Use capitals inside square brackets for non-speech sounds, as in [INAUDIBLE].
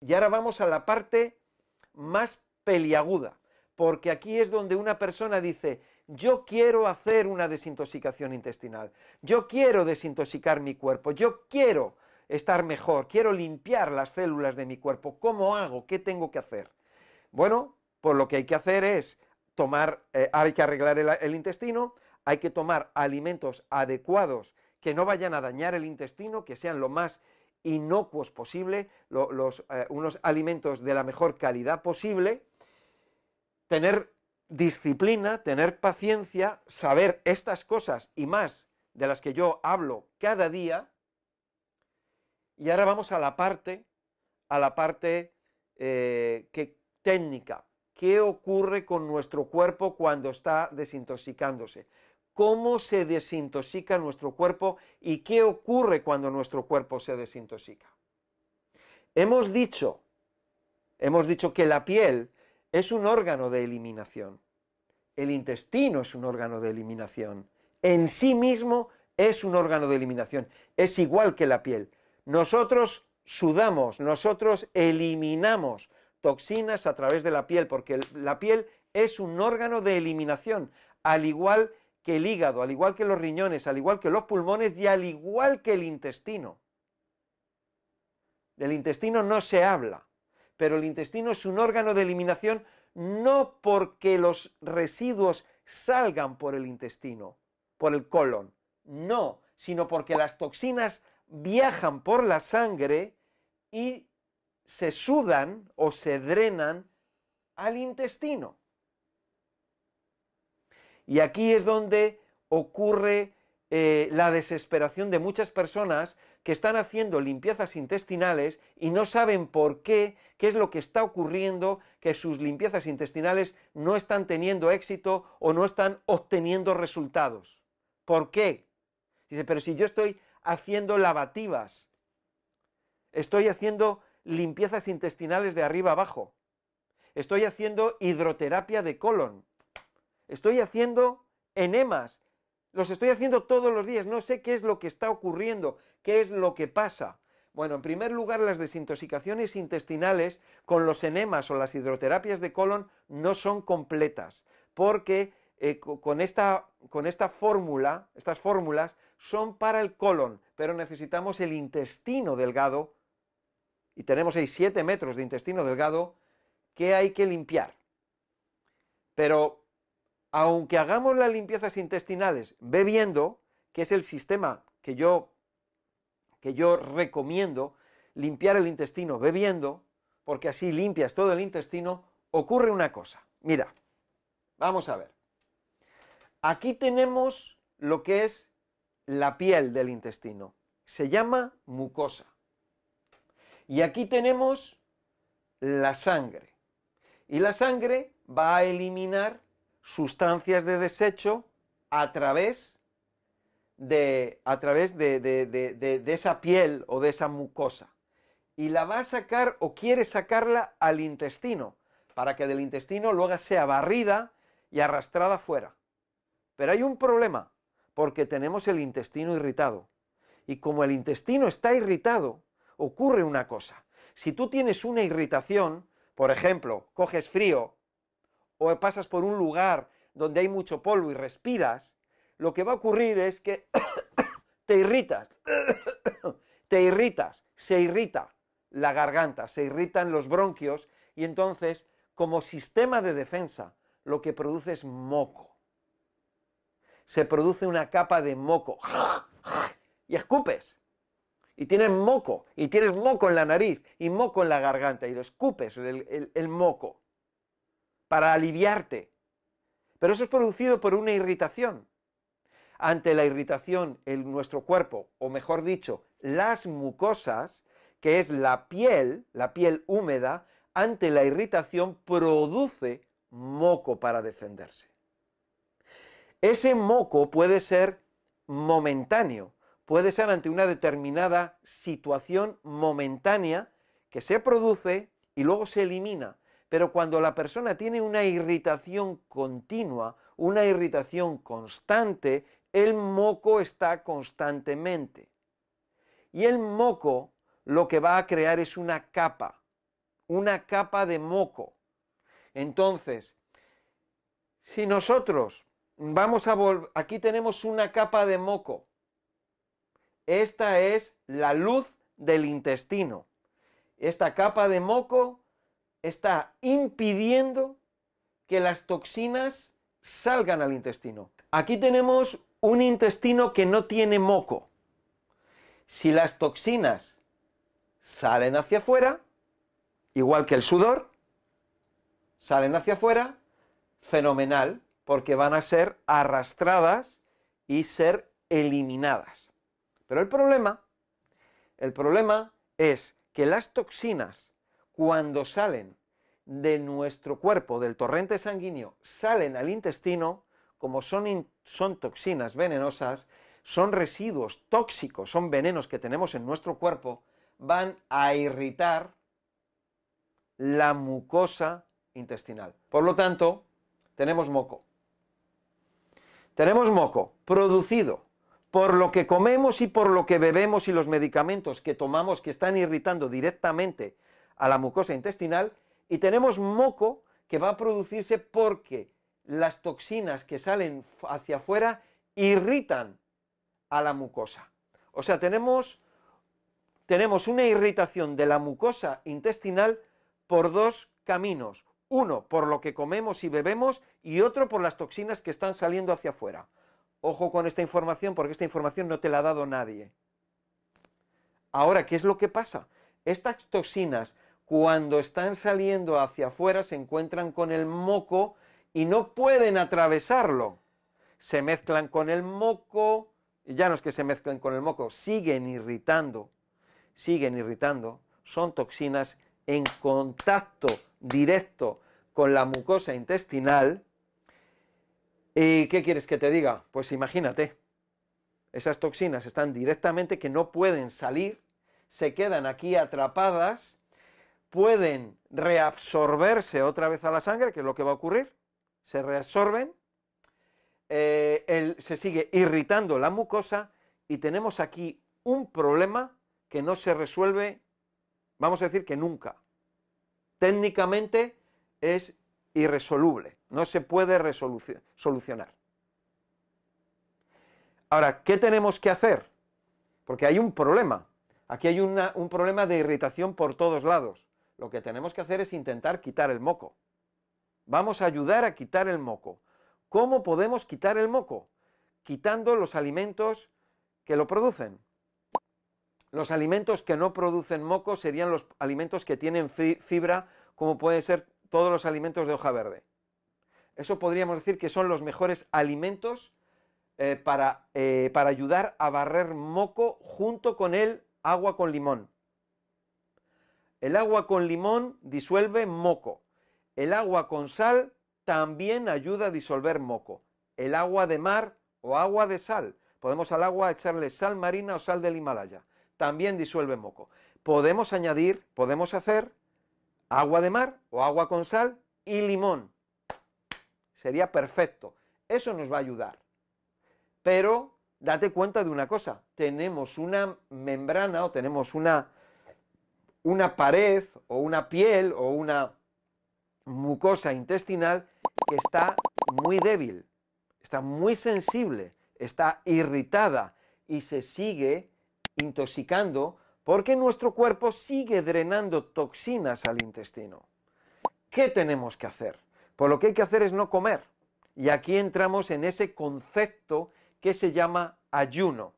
Y ahora vamos a la parte más peliaguda, porque aquí es donde una persona dice, yo quiero hacer una desintoxicación intestinal, yo quiero desintoxicar mi cuerpo, yo quiero estar mejor, quiero limpiar las células de mi cuerpo, ¿cómo hago? ¿Qué tengo que hacer? Bueno, pues lo que hay que hacer es tomar, eh, hay que arreglar el, intestino, hay que tomar alimentos adecuados que no vayan a dañar el intestino, que sean lo más inocuos posible, los, eh, unos alimentos de la mejor calidad posible, tener disciplina, tener paciencia, saber estas cosas y más de las que yo hablo cada día. Y ahora vamos a la parte, a la parte eh, que, técnica. ¿Qué ocurre con nuestro cuerpo cuando está desintoxicándose? ¿Cómo se desintoxica nuestro cuerpo y qué ocurre cuando nuestro cuerpo se desintoxica? Hemos dicho, hemos dicho que la piel es un órgano de eliminación. El intestino es un órgano de eliminación. En sí mismo es un órgano de eliminación. Es igual que la piel. Nosotros sudamos, nosotros eliminamos toxinas a través de la piel, porque la piel es un órgano de eliminación, al igual que el hígado, al igual que los riñones, al igual que los pulmones y al igual que el intestino. Del intestino no se habla, pero el intestino es un órgano de eliminación no porque los residuos salgan por el intestino, por el colon, no, sino porque las toxinas viajan por la sangre y se sudan o se drenan al intestino. Y aquí es donde ocurre eh, la desesperación de muchas personas que están haciendo limpiezas intestinales y no saben por qué, qué es lo que está ocurriendo, que sus limpiezas intestinales no están teniendo éxito o no están obteniendo resultados. ¿Por qué? Dice, pero si yo estoy haciendo lavativas, estoy haciendo limpiezas intestinales de arriba abajo, estoy haciendo hidroterapia de colon, estoy haciendo enemas, los estoy haciendo todos los días, no sé qué es lo que está ocurriendo, qué es lo que pasa. Bueno, en primer lugar, las desintoxicaciones intestinales con los enemas o las hidroterapias de colon no son completas, porque eh, con esta, con esta fórmula, estas fórmulas son para el colon, pero necesitamos el intestino delgado, y tenemos ahí 7 metros de intestino delgado que hay que limpiar. Pero aunque hagamos las limpiezas intestinales bebiendo, que es el sistema que yo, que yo recomiendo, limpiar el intestino bebiendo, porque así limpias todo el intestino, ocurre una cosa. Mira, vamos a ver. Aquí tenemos lo que es la piel del intestino. Se llama mucosa. Y aquí tenemos la sangre. Y la sangre va a eliminar sustancias de desecho a través de, a través de, de, esa piel o de esa mucosa. Y la va a sacar o quiere sacarla al intestino, para que del intestino luego sea barrida y arrastrada fuera. Pero hay un problema, porque tenemos el intestino irritado. Y como el intestino está irritado, ocurre una cosa. Si tú tienes una irritación, por ejemplo, coges frío o pasas por un lugar donde hay mucho polvo y respiras, lo que va a ocurrir es que [COUGHS] te irritas, [COUGHS] te irritas, se irrita la garganta, se irritan los bronquios y entonces, como sistema de defensa, lo que produce es moco. Se produce una capa de moco [COUGHS] y escupes. Y tienes moco, y tienes moco en la nariz y moco en la garganta, y lo escupes el moco para aliviarte. Pero eso es producido por una irritación. Ante la irritación en nuestro cuerpo, o mejor dicho, las mucosas, que es la piel, la piel húmeda, ante la irritación produce moco para defenderse. Ese moco puede ser momentáneo, puede ser ante una determinada situación momentánea que se produce y luego se elimina, pero cuando la persona tiene una irritación continua, una irritación constante, el moco está constantemente. Y el moco lo que va a crear es una capa, una capa de moco. Entonces, si nosotros vamos a volver, aquí tenemos una capa de moco. Esta es la luz del intestino. Esta capa de moco está impidiendo que las toxinas salgan al intestino. Aquí tenemos un intestino que no tiene moco. Si las toxinas salen hacia afuera, igual que el sudor, salen hacia afuera, fenomenal, porque van a ser arrastradas y ser eliminadas. Pero el problema, el problema es que las toxinas, cuando salen de nuestro cuerpo, del torrente sanguíneo, salen al intestino, como son, son toxinas venenosas, son residuos tóxicos, son venenos que tenemos en nuestro cuerpo, van a irritar la mucosa intestinal. Por lo tanto, tenemos moco. Tenemos moco producido por lo que comemos y por lo que bebemos y los medicamentos que tomamos que están irritando directamente a la mucosa intestinal y tenemos moco que va a producirse porque las toxinas que salen hacia afuera irritan a la mucosa. O sea, tenemos, tenemos una irritación de la mucosa intestinal por dos caminos. Uno, por lo que comemos y bebemos y otro por las toxinas que están saliendo hacia afuera. Ojo con esta información porque esta información no te la ha dado nadie. Ahora, ¿qué es lo que pasa? Estas toxinas, cuando están saliendo hacia afuera, se encuentran con el moco y no pueden atravesarlo. Se mezclan con el moco, ya no es que se mezclen con el moco, siguen irritando, siguen irritando, son toxinas en contacto directo con la mucosa intestinal. ¿Y qué quieres que te diga? Pues imagínate, esas toxinas están directamente que no pueden salir, se quedan aquí atrapadas, pueden reabsorberse otra vez a la sangre, que es lo que va a ocurrir, se reabsorben, eh, se sigue irritando la mucosa y tenemos aquí un problema que no se resuelve vamos a decir que nunca. Técnicamente es irresoluble, no se puede solucionar. Ahora, ¿qué tenemos que hacer? Porque hay un problema. Aquí hay un problema de irritación por todos lados. Lo que tenemos que hacer es intentar quitar el moco. Vamos a ayudar a quitar el moco. ¿Cómo podemos quitar el moco? Quitando los alimentos que lo producen. Los alimentos que no producen moco serían los alimentos que tienen fibra, como pueden ser todos los alimentos de hoja verde. Eso podríamos decir que son los mejores alimentos eh, para, eh, para ayudar a barrer moco junto con el agua con limón. El agua con limón disuelve moco. El agua con sal también ayuda a disolver moco. El agua de mar o agua de sal. Podemos al agua echarle sal marina o sal del Himalaya también disuelve moco. Podemos añadir, podemos hacer agua de mar o agua con sal y limón. Sería perfecto. Eso nos va a ayudar. Pero date cuenta de una cosa, tenemos una membrana o tenemos una, una pared o una piel o una mucosa intestinal que está muy débil, está muy sensible, está irritada y se sigue intoxicando porque nuestro cuerpo sigue drenando toxinas al intestino. ¿Qué tenemos que hacer? Pues lo que hay que hacer es no comer. Y aquí entramos en ese concepto que se llama ayuno.